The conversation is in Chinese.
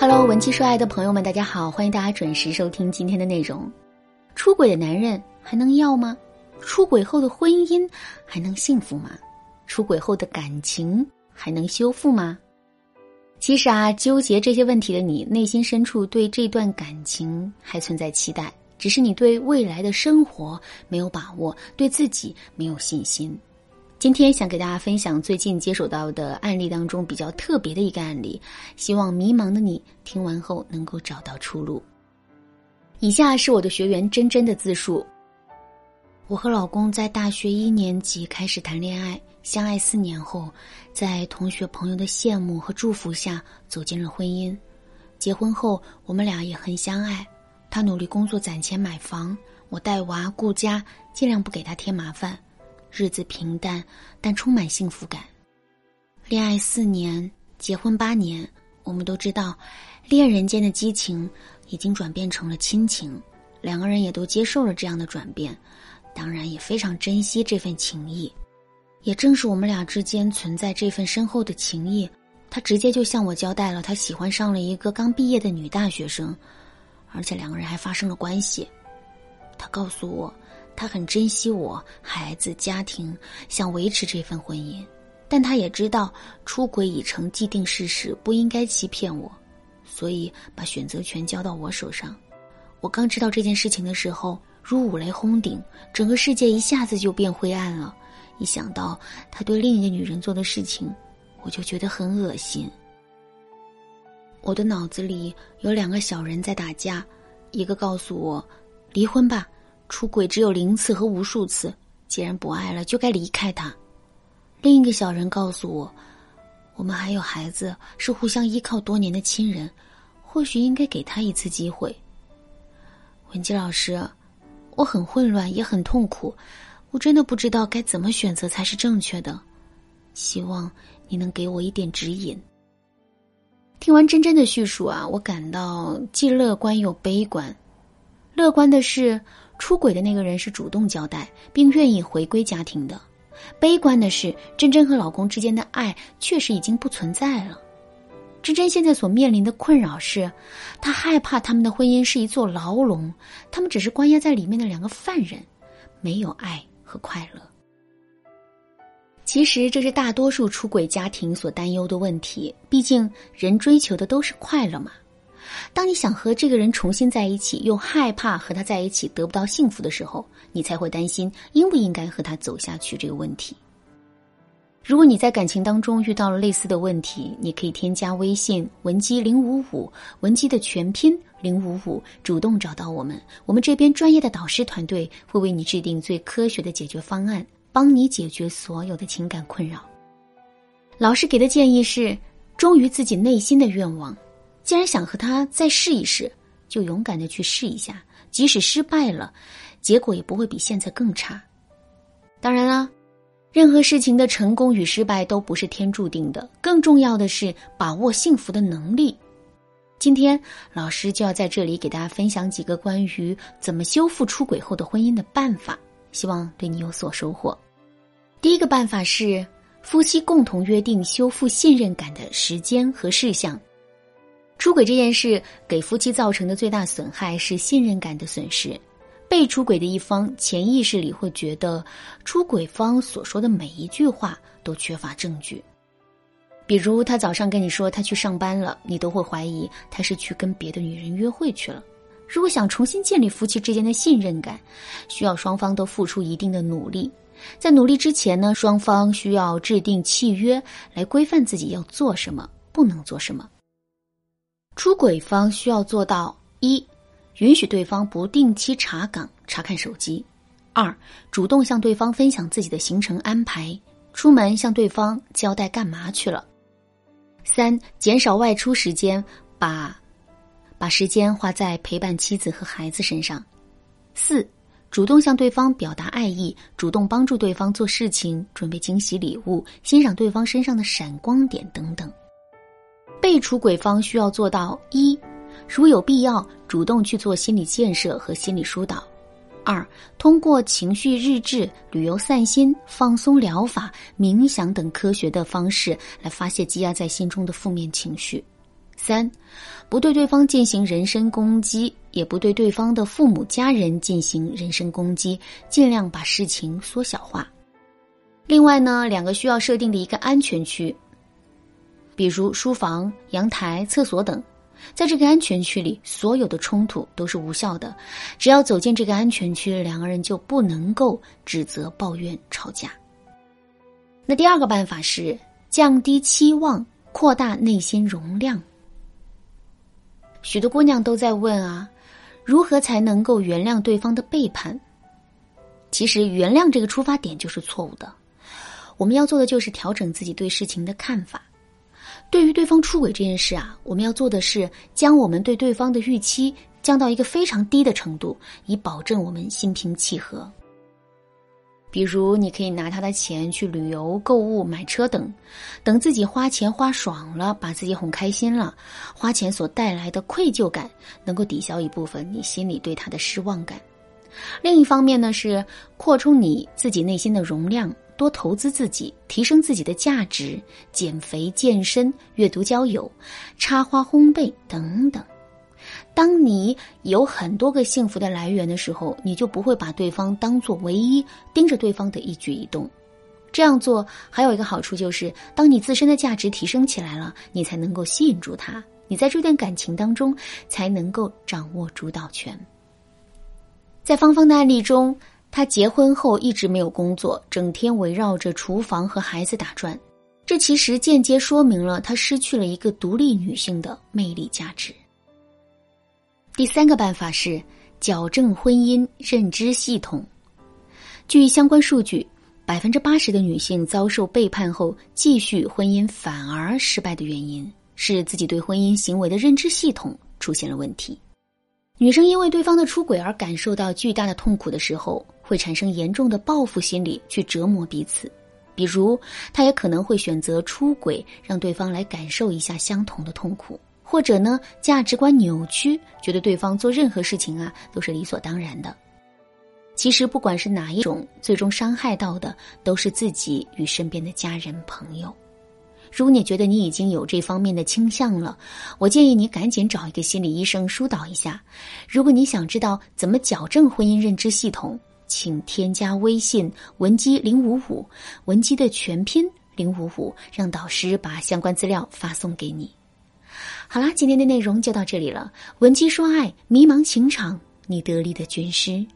Hello，文姬说爱的朋友们，大家好，欢迎大家准时收听今天的内容。出轨的男人还能要吗？出轨后的婚姻还能幸福吗？出轨后的感情还能修复吗？其实啊，纠结这些问题的你，内心深处对这段感情还存在期待，只是你对未来的生活没有把握，对自己没有信心。今天想给大家分享最近接手到的案例当中比较特别的一个案例，希望迷茫的你听完后能够找到出路。以下是我的学员真真的自述：我和老公在大学一年级开始谈恋爱。相爱四年后，在同学朋友的羡慕和祝福下走进了婚姻。结婚后，我们俩也很相爱。他努力工作攒钱买房，我带娃顾家，尽量不给他添麻烦。日子平淡，但充满幸福感。恋爱四年，结婚八年，我们都知道，恋人间的激情已经转变成了亲情。两个人也都接受了这样的转变，当然也非常珍惜这份情谊。也正是我们俩之间存在这份深厚的情谊，他直接就向我交代了他喜欢上了一个刚毕业的女大学生，而且两个人还发生了关系。他告诉我，他很珍惜我、孩子、家庭，想维持这份婚姻，但他也知道出轨已成既定事实，不应该欺骗我，所以把选择权交到我手上。我刚知道这件事情的时候，如五雷轰顶，整个世界一下子就变灰暗了。一想到他对另一个女人做的事情，我就觉得很恶心。我的脑子里有两个小人在打架，一个告诉我离婚吧，出轨只有零次和无数次，既然不爱了就该离开他；另一个小人告诉我，我们还有孩子，是互相依靠多年的亲人，或许应该给他一次机会。文姬老师，我很混乱，也很痛苦。我真的不知道该怎么选择才是正确的，希望你能给我一点指引。听完真真的叙述啊，我感到既乐观又悲观。乐观的是，出轨的那个人是主动交代并愿意回归家庭的；悲观的是，真真和老公之间的爱确实已经不存在了。真真现在所面临的困扰是，她害怕他们的婚姻是一座牢笼，他们只是关押在里面的两个犯人，没有爱。和快乐，其实这是大多数出轨家庭所担忧的问题。毕竟人追求的都是快乐嘛。当你想和这个人重新在一起，又害怕和他在一起得不到幸福的时候，你才会担心应不应该和他走下去这个问题。如果你在感情当中遇到了类似的问题，你可以添加微信文姬零五五，文姬的全拼零五五，主动找到我们，我们这边专业的导师团队会为你制定最科学的解决方案，帮你解决所有的情感困扰。老师给的建议是：忠于自己内心的愿望，既然想和他再试一试，就勇敢的去试一下，即使失败了，结果也不会比现在更差。当然啦。任何事情的成功与失败都不是天注定的，更重要的是把握幸福的能力。今天老师就要在这里给大家分享几个关于怎么修复出轨后的婚姻的办法，希望对你有所收获。第一个办法是夫妻共同约定修复信任感的时间和事项。出轨这件事给夫妻造成的最大损害是信任感的损失。被出轨的一方潜意识里会觉得，出轨方所说的每一句话都缺乏证据。比如，他早上跟你说他去上班了，你都会怀疑他是去跟别的女人约会去了。如果想重新建立夫妻之间的信任感，需要双方都付出一定的努力。在努力之前呢，双方需要制定契约来规范自己要做什么，不能做什么。出轨方需要做到一。允许对方不定期查岗查看手机，二主动向对方分享自己的行程安排，出门向对方交代干嘛去了。三减少外出时间，把把时间花在陪伴妻子和孩子身上。四主动向对方表达爱意，主动帮助对方做事情，准备惊喜礼物，欣赏对方身上的闪光点等等。被出轨方需要做到一。如有必要，主动去做心理建设和心理疏导；二，通过情绪日志、旅游散心、放松疗法、冥想等科学的方式来发泄积压在心中的负面情绪；三。不对对方进行人身攻击，也不对对方的父母家人进行人身攻击，尽量把事情缩小化。另外呢，两个需要设定的一个安全区，比如书房、阳台、厕所等，在这个安全区里，所有的冲突都是无效的。只要走进这个安全区，两个人就不能够指责、抱怨、吵架。那第二个办法是降低期望，扩大内心容量。许多姑娘都在问啊，如何才能够原谅对方的背叛？其实，原谅这个出发点就是错误的。我们要做的就是调整自己对事情的看法。对于对方出轨这件事啊，我们要做的是将我们对对方的预期降到一个非常低的程度，以保证我们心平气和。比如，你可以拿他的钱去旅游、购物、买车等，等自己花钱花爽了，把自己哄开心了，花钱所带来的愧疚感能够抵消一部分你心里对他的失望感。另一方面呢，是扩充你自己内心的容量，多投资自己，提升自己的价值，减肥、健身、阅读、交友、插花、烘焙等等。当你有很多个幸福的来源的时候，你就不会把对方当做唯一，盯着对方的一举一动。这样做还有一个好处就是，当你自身的价值提升起来了，你才能够吸引住他，你在这段感情当中才能够掌握主导权。在芳芳的案例中，她结婚后一直没有工作，整天围绕着厨房和孩子打转，这其实间接说明了她失去了一个独立女性的魅力价值。第三个办法是矫正婚姻认知系统。据相关数据，百分之八十的女性遭受背叛后继续婚姻反而失败的原因是自己对婚姻行为的认知系统出现了问题。女生因为对方的出轨而感受到巨大的痛苦的时候，会产生严重的报复心理去折磨彼此。比如，他也可能会选择出轨，让对方来感受一下相同的痛苦。或者呢，价值观扭曲，觉得对方做任何事情啊都是理所当然的。其实不管是哪一种，最终伤害到的都是自己与身边的家人朋友。如果你觉得你已经有这方面的倾向了，我建议你赶紧找一个心理医生疏导一下。如果你想知道怎么矫正婚姻认知系统，请添加微信文姬零五五，文姬的全拼零五五，让导师把相关资料发送给你。好啦，今天的内容就到这里了。文姬说爱，迷茫情场，你得力的军师。